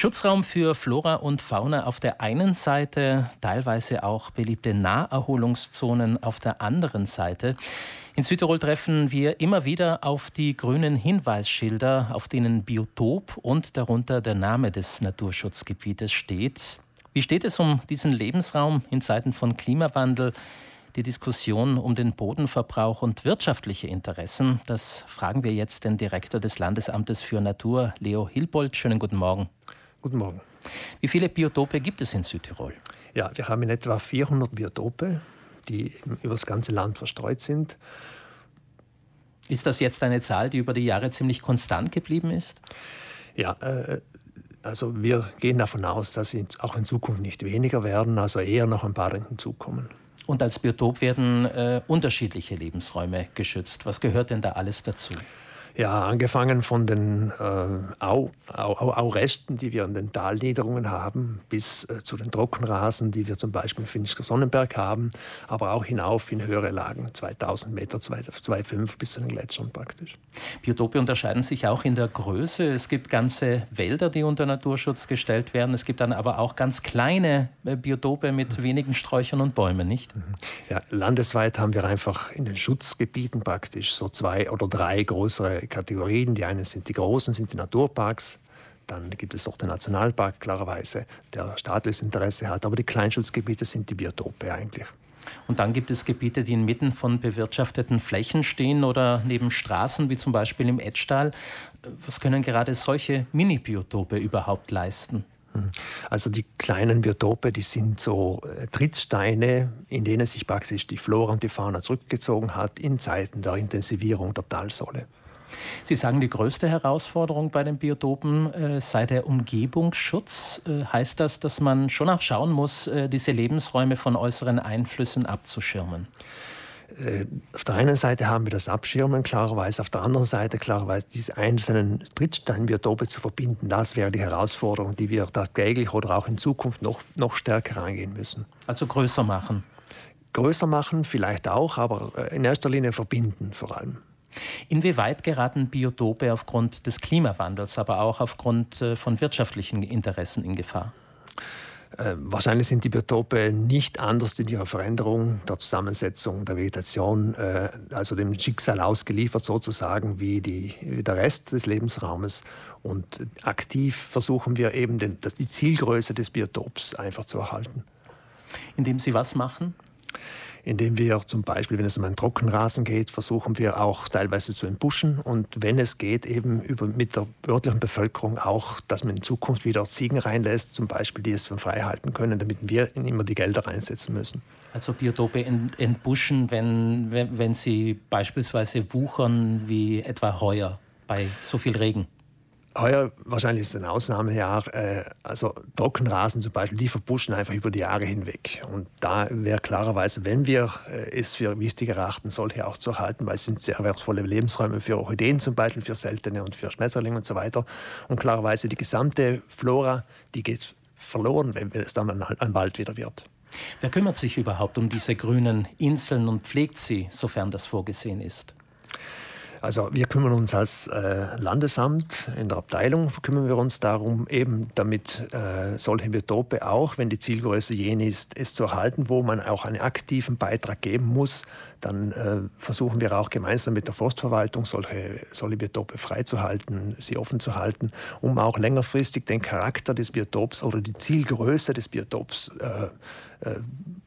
Schutzraum für Flora und Fauna auf der einen Seite, teilweise auch beliebte Naherholungszonen auf der anderen Seite. In Südtirol treffen wir immer wieder auf die grünen Hinweisschilder, auf denen Biotop und darunter der Name des Naturschutzgebietes steht. Wie steht es um diesen Lebensraum in Zeiten von Klimawandel? Die Diskussion um den Bodenverbrauch und wirtschaftliche Interessen, das fragen wir jetzt den Direktor des Landesamtes für Natur, Leo Hilbold. Schönen guten Morgen. Guten Morgen. Wie viele Biotope gibt es in Südtirol? Ja, wir haben in etwa 400 Biotope, die über das ganze Land verstreut sind. Ist das jetzt eine Zahl, die über die Jahre ziemlich konstant geblieben ist? Ja, äh, also wir gehen davon aus, dass sie auch in Zukunft nicht weniger werden, also eher noch ein paar hinzukommen. Und als Biotop werden äh, unterschiedliche Lebensräume geschützt. Was gehört denn da alles dazu? Ja, angefangen von den äh, Au, Au, Auresten, die wir an den Talniederungen haben, bis äh, zu den Trockenrasen, die wir zum Beispiel in Finnisker Sonnenberg haben, aber auch hinauf in höhere Lagen, 2000 Meter, 2,5 bis zu den Gletschern praktisch. Biotope unterscheiden sich auch in der Größe. Es gibt ganze Wälder, die unter Naturschutz gestellt werden. Es gibt dann aber auch ganz kleine äh, Biotope mit mhm. wenigen Sträuchern und Bäumen, nicht? Mhm. Ja, landesweit haben wir einfach in den Schutzgebieten praktisch so zwei oder drei größere Kategorien. Die einen sind die großen, sind die Naturparks. Dann gibt es auch den Nationalpark, klarerweise, der staatliches Interesse hat. Aber die Kleinschutzgebiete sind die Biotope eigentlich. Und dann gibt es Gebiete, die inmitten von bewirtschafteten Flächen stehen oder neben Straßen, wie zum Beispiel im Edstal. Was können gerade solche Mini-Biotope überhaupt leisten? Hm. Also die kleinen Biotope, die sind so äh, Trittsteine, in denen sich praktisch die Flora und die Fauna zurückgezogen hat in Zeiten der Intensivierung der Talsohle. Sie sagen, die größte Herausforderung bei den Biotopen äh, sei der Umgebungsschutz. Äh, heißt das, dass man schon auch schauen muss, äh, diese Lebensräume von äußeren Einflüssen abzuschirmen? Äh, auf der einen Seite haben wir das Abschirmen, klarerweise, auf der anderen Seite klarerweise diese einzelnen Trittsteinbiotope zu verbinden, das wäre die Herausforderung, die wir tagtäglich oder auch in Zukunft noch, noch stärker angehen müssen. Also größer machen? Größer machen vielleicht auch, aber äh, in erster Linie verbinden vor allem. Inwieweit geraten Biotope aufgrund des Klimawandels, aber auch aufgrund äh, von wirtschaftlichen Interessen in Gefahr? Äh, wahrscheinlich sind die Biotope nicht anders in ihrer Veränderung der Zusammensetzung der Vegetation, äh, also dem Schicksal ausgeliefert sozusagen wie, die, wie der Rest des Lebensraumes. Und aktiv versuchen wir eben den, die Zielgröße des Biotops einfach zu erhalten. Indem Sie was machen? Indem wir zum Beispiel, wenn es um einen Trockenrasen geht, versuchen wir auch teilweise zu entbuschen und wenn es geht, eben über, mit der örtlichen Bevölkerung auch, dass man in Zukunft wieder Ziegen reinlässt, zum Beispiel, die es frei halten können, damit wir immer die Gelder reinsetzen müssen. Also Biotope entbuschen, wenn, wenn, wenn sie beispielsweise wuchern wie etwa heuer bei so viel Regen. Heuer wahrscheinlich ist es ein Ausnahmejahr. Äh, also Trockenrasen zum Beispiel, die verbuschen einfach über die Jahre hinweg. Und da wäre klarerweise, wenn wir äh, es für wichtig erachten, solche auch zu erhalten, weil es sind sehr wertvolle Lebensräume für Orchideen zum Beispiel, für Seltene und für Schmetterlinge und so weiter. Und klarerweise die gesamte Flora, die geht verloren, wenn es dann ein Wald wieder wird. Wer kümmert sich überhaupt um diese grünen Inseln und pflegt sie, sofern das vorgesehen ist? Also wir kümmern uns als äh, Landesamt in der Abteilung, kümmern wir uns darum, eben damit äh, solche Biotope auch, wenn die Zielgröße jene ist, es zu erhalten, wo man auch einen aktiven Beitrag geben muss, dann äh, versuchen wir auch gemeinsam mit der Forstverwaltung solche, solche Biotope freizuhalten, sie offen zu halten, um auch längerfristig den Charakter des Biotops oder die Zielgröße des Biotops äh,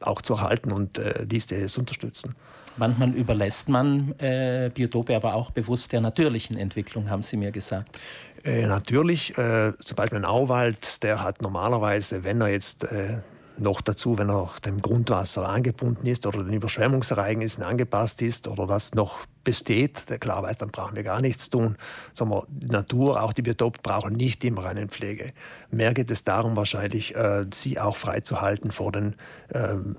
auch zu erhalten und äh, dies zu unterstützen. Manchmal überlässt man äh, Biotope aber auch bewusst der natürlichen Entwicklung, haben Sie mir gesagt. Äh, natürlich, äh, zum Beispiel ein Auwald, der hat normalerweise, wenn er jetzt äh, noch dazu, wenn er dem Grundwasser angebunden ist oder den Überschwemmungsereignissen angepasst ist oder das noch besteht, der klar weiß, dann brauchen wir gar nichts tun. Sondern die Natur, auch die Biotope brauchen nicht immer eine Pflege. Mehr geht es darum, wahrscheinlich äh, sie auch freizuhalten vor den ähm,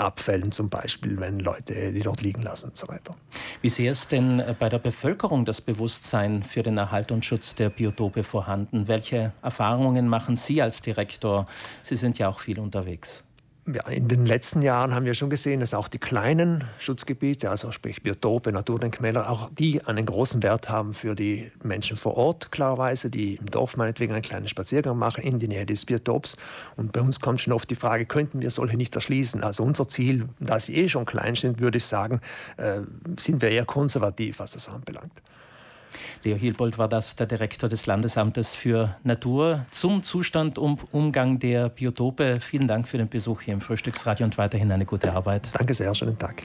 Abfällen zum Beispiel, wenn Leute die dort liegen lassen und so weiter. Wie sehr ist denn äh, bei der Bevölkerung das Bewusstsein für den Erhalt und Schutz der Biotope vorhanden? Welche Erfahrungen machen Sie als Direktor? Sie sind ja auch viel unterwegs. In den letzten Jahren haben wir schon gesehen, dass auch die kleinen Schutzgebiete, also sprich Biotope, Naturdenkmäler, auch die einen großen Wert haben für die Menschen vor Ort, klarerweise, die im Dorf meinetwegen einen kleinen Spaziergang machen in die Nähe des Biotops. Und bei uns kommt schon oft die Frage, könnten wir solche nicht erschließen? Also unser Ziel, da sie eh schon klein sind, würde ich sagen, äh, sind wir eher konservativ, was das anbelangt. Leo Hilbold war das, der Direktor des Landesamtes für Natur zum Zustand und Umgang der Biotope. Vielen Dank für den Besuch hier im Frühstücksradio und weiterhin eine gute Arbeit. Danke sehr, schönen Tag.